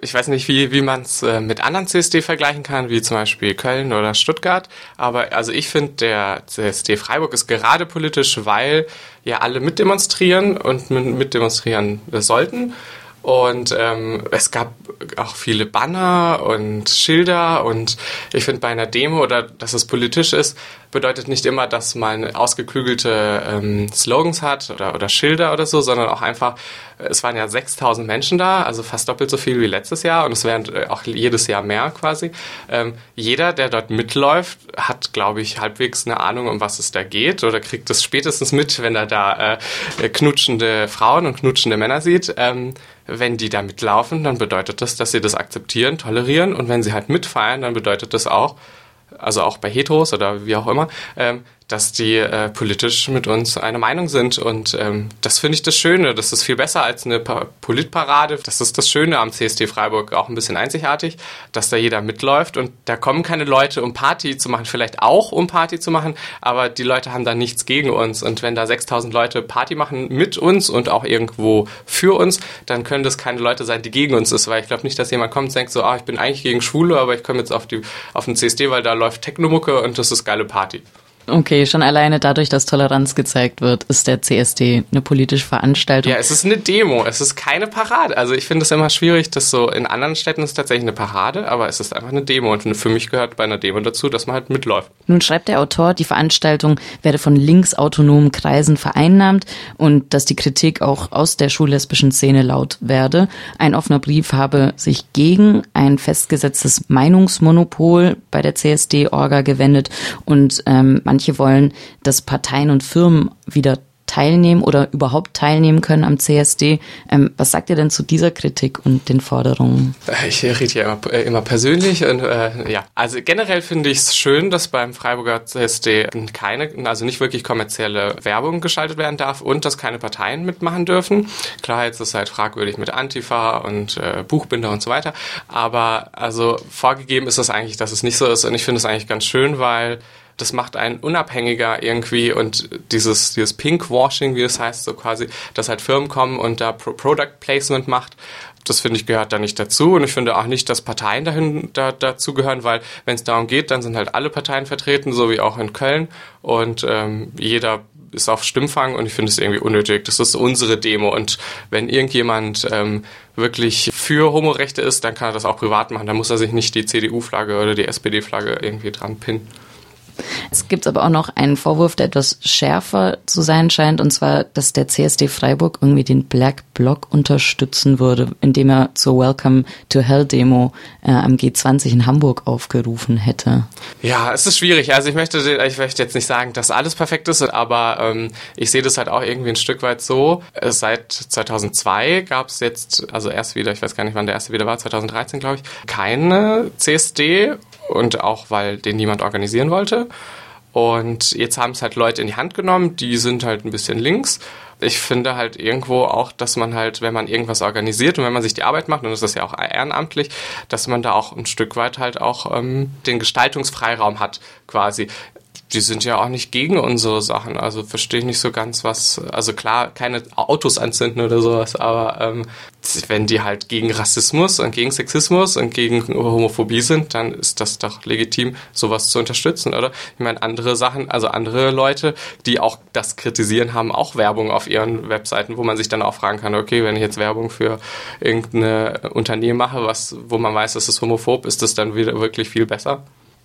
Ich weiß nicht, wie, wie man es äh, mit anderen CSD vergleichen kann, wie zum Beispiel Köln oder Stuttgart. Aber also ich finde, der CSD Freiburg ist gerade politisch, weil ja alle mitdemonstrieren und mitdemonstrieren sollten. Und ähm, es gab auch viele Banner und Schilder und ich finde bei einer Demo oder dass es politisch ist, bedeutet nicht immer, dass man ausgeklügelte ähm, Slogans hat oder, oder Schilder oder so, sondern auch einfach, es waren ja 6000 Menschen da, also fast doppelt so viel wie letztes Jahr und es werden äh, auch jedes Jahr mehr quasi. Ähm, jeder, der dort mitläuft, hat, glaube ich, halbwegs eine Ahnung, um was es da geht oder kriegt es spätestens mit, wenn er da äh, knutschende Frauen und knutschende Männer sieht. Ähm, wenn die da mitlaufen, dann bedeutet das, dass sie das akzeptieren, tolerieren. Und wenn sie halt mitfeiern, dann bedeutet das auch, also auch bei Heteros oder wie auch immer, ähm, dass die äh, politisch mit uns eine Meinung sind. Und ähm, das finde ich das Schöne. Das ist viel besser als eine pa Politparade. Das ist das Schöne am CSD Freiburg, auch ein bisschen einzigartig, dass da jeder mitläuft. Und da kommen keine Leute, um Party zu machen, vielleicht auch, um Party zu machen, aber die Leute haben da nichts gegen uns. Und wenn da 6000 Leute Party machen mit uns und auch irgendwo für uns, dann können das keine Leute sein, die gegen uns ist. Weil ich glaube nicht, dass jemand kommt und denkt so, ah, ich bin eigentlich gegen Schwule, aber ich komme jetzt auf, die, auf den CSD, weil da läuft Technomucke und das ist geile Party. Okay, schon alleine dadurch, dass Toleranz gezeigt wird, ist der CSD eine politische Veranstaltung. Ja, es ist eine Demo, es ist keine Parade. Also ich finde es immer schwierig, dass so in anderen Städten ist tatsächlich eine Parade, aber es ist einfach eine Demo und für mich gehört bei einer Demo dazu, dass man halt mitläuft. Nun schreibt der Autor, die Veranstaltung werde von linksautonomen Kreisen vereinnahmt und dass die Kritik auch aus der schullesbischen Szene laut werde. Ein offener Brief habe sich gegen ein festgesetztes Meinungsmonopol bei der CSD-Orga gewendet und ähm, man Manche wollen, dass Parteien und Firmen wieder teilnehmen oder überhaupt teilnehmen können am CSD. Ähm, was sagt ihr denn zu dieser Kritik und den Forderungen? Ich rede ja immer, äh, immer persönlich und äh, ja, also generell finde ich es schön, dass beim Freiburger CSD keine, also nicht wirklich kommerzielle Werbung geschaltet werden darf und dass keine Parteien mitmachen dürfen. Klar, jetzt ist es halt fragwürdig mit Antifa und äh, Buchbinder und so weiter, aber also vorgegeben ist es eigentlich, dass es nicht so ist und ich finde es eigentlich ganz schön, weil das macht einen unabhängiger irgendwie und dieses, dieses Pinkwashing, wie es heißt, so quasi, dass halt Firmen kommen und da Pro Product Placement macht, das finde ich gehört da nicht dazu und ich finde auch nicht, dass Parteien dahin da, dazu gehören, weil wenn es darum geht, dann sind halt alle Parteien vertreten, so wie auch in Köln und ähm, jeder ist auf Stimmfang und ich finde es irgendwie unnötig. Das ist unsere Demo und wenn irgendjemand ähm, wirklich für Homorechte ist, dann kann er das auch privat machen. Da muss er sich nicht die CDU-Flagge oder die SPD-Flagge irgendwie dran pinnen. Es gibt aber auch noch einen Vorwurf, der etwas schärfer zu sein scheint, und zwar, dass der CSD Freiburg irgendwie den Black Bloc unterstützen würde, indem er zur Welcome to Hell Demo äh, am G20 in Hamburg aufgerufen hätte. Ja, es ist schwierig. Also ich möchte, ich möchte jetzt nicht sagen, dass alles perfekt ist, aber ähm, ich sehe das halt auch irgendwie ein Stück weit so. Äh, seit 2002 gab es jetzt, also erst wieder, ich weiß gar nicht, wann der erste wieder war, 2013 glaube ich, keine CSD und auch weil den niemand organisieren wollte. Und jetzt haben es halt Leute in die Hand genommen, die sind halt ein bisschen links. Ich finde halt irgendwo auch, dass man halt, wenn man irgendwas organisiert und wenn man sich die Arbeit macht, und das ist ja auch ehrenamtlich, dass man da auch ein Stück weit halt auch ähm, den Gestaltungsfreiraum hat, quasi die sind ja auch nicht gegen unsere Sachen. Also verstehe ich nicht so ganz, was. Also klar, keine Autos anzünden oder sowas, aber ähm, wenn die halt gegen Rassismus und gegen Sexismus und gegen Homophobie sind, dann ist das doch legitim, sowas zu unterstützen, oder? Ich meine, andere Sachen, also andere Leute, die auch das kritisieren, haben auch Werbung auf ihren Webseiten, wo man sich dann auch fragen kann, okay, wenn ich jetzt Werbung für irgendeine Unternehmen mache, was, wo man weiß, dass es homophob, ist das dann wieder wirklich viel besser?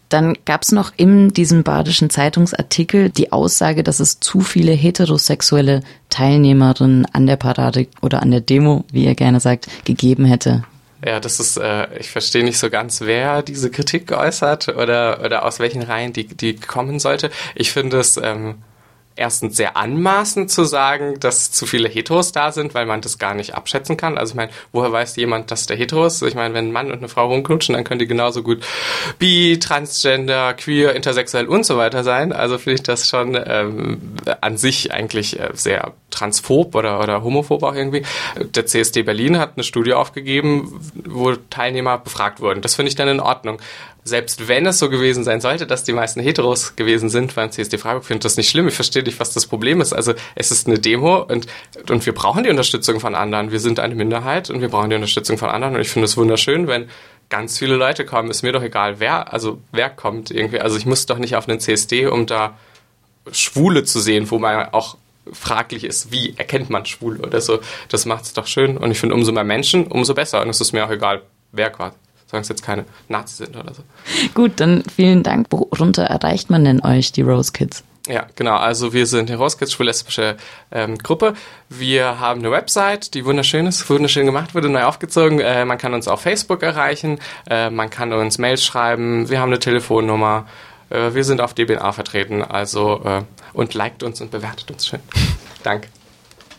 Dann gab es noch in diesem badischen Zeitungsartikel die Aussage, dass es zu viele heterosexuelle Teilnehmerinnen an der Parade oder an der Demo, wie ihr gerne sagt, gegeben hätte. Ja, das ist, äh, ich verstehe nicht so ganz, wer diese Kritik geäußert oder, oder aus welchen Reihen die, die kommen sollte. Ich finde es ähm, erstens sehr anmaßend zu sagen, dass zu viele Heteros da sind, weil man das gar nicht abschätzen kann. Also ich meine, woher weiß jemand, dass der hetero ist? Ich meine, wenn ein Mann und eine Frau rumknutschen, dann können die genauso gut bi, transgender, queer, intersexuell und so weiter sein. Also finde ich das schon ähm, an sich eigentlich äh, sehr transphob oder, oder homophob auch irgendwie. Der CSD Berlin hat eine Studie aufgegeben, wo Teilnehmer befragt wurden. Das finde ich dann in Ordnung. Selbst wenn es so gewesen sein sollte, dass die meisten Heteros gewesen sind beim CSD Freiburg, finde ich das nicht schlimm. Ich verstehe nicht, was das Problem ist. Also es ist eine Demo und, und wir brauchen die Unterstützung von anderen. Wir sind eine Minderheit und wir brauchen die Unterstützung von anderen. Und ich finde es wunderschön, wenn ganz viele Leute kommen. Ist mir doch egal, wer, also wer kommt irgendwie. Also ich muss doch nicht auf einen CSD, um da Schwule zu sehen, wo man auch fraglich ist, wie erkennt man Schwule oder so. Das macht es doch schön. Und ich finde, umso mehr Menschen, umso besser. Und es ist mir auch egal, wer quasi solange es jetzt keine Nazis sind oder so. Gut, dann vielen Dank. Worunter erreicht man denn euch, die Rose Kids? Ja, genau. Also wir sind die Rose Kids, schwul-lesbische ähm, Gruppe. Wir haben eine Website, die wunderschön ist, wunderschön gemacht wurde, neu aufgezogen. Äh, man kann uns auf Facebook erreichen, äh, man kann uns Mails schreiben, wir haben eine Telefonnummer, äh, wir sind auf DBNA vertreten, also äh, und liked uns und bewertet uns schön. Danke.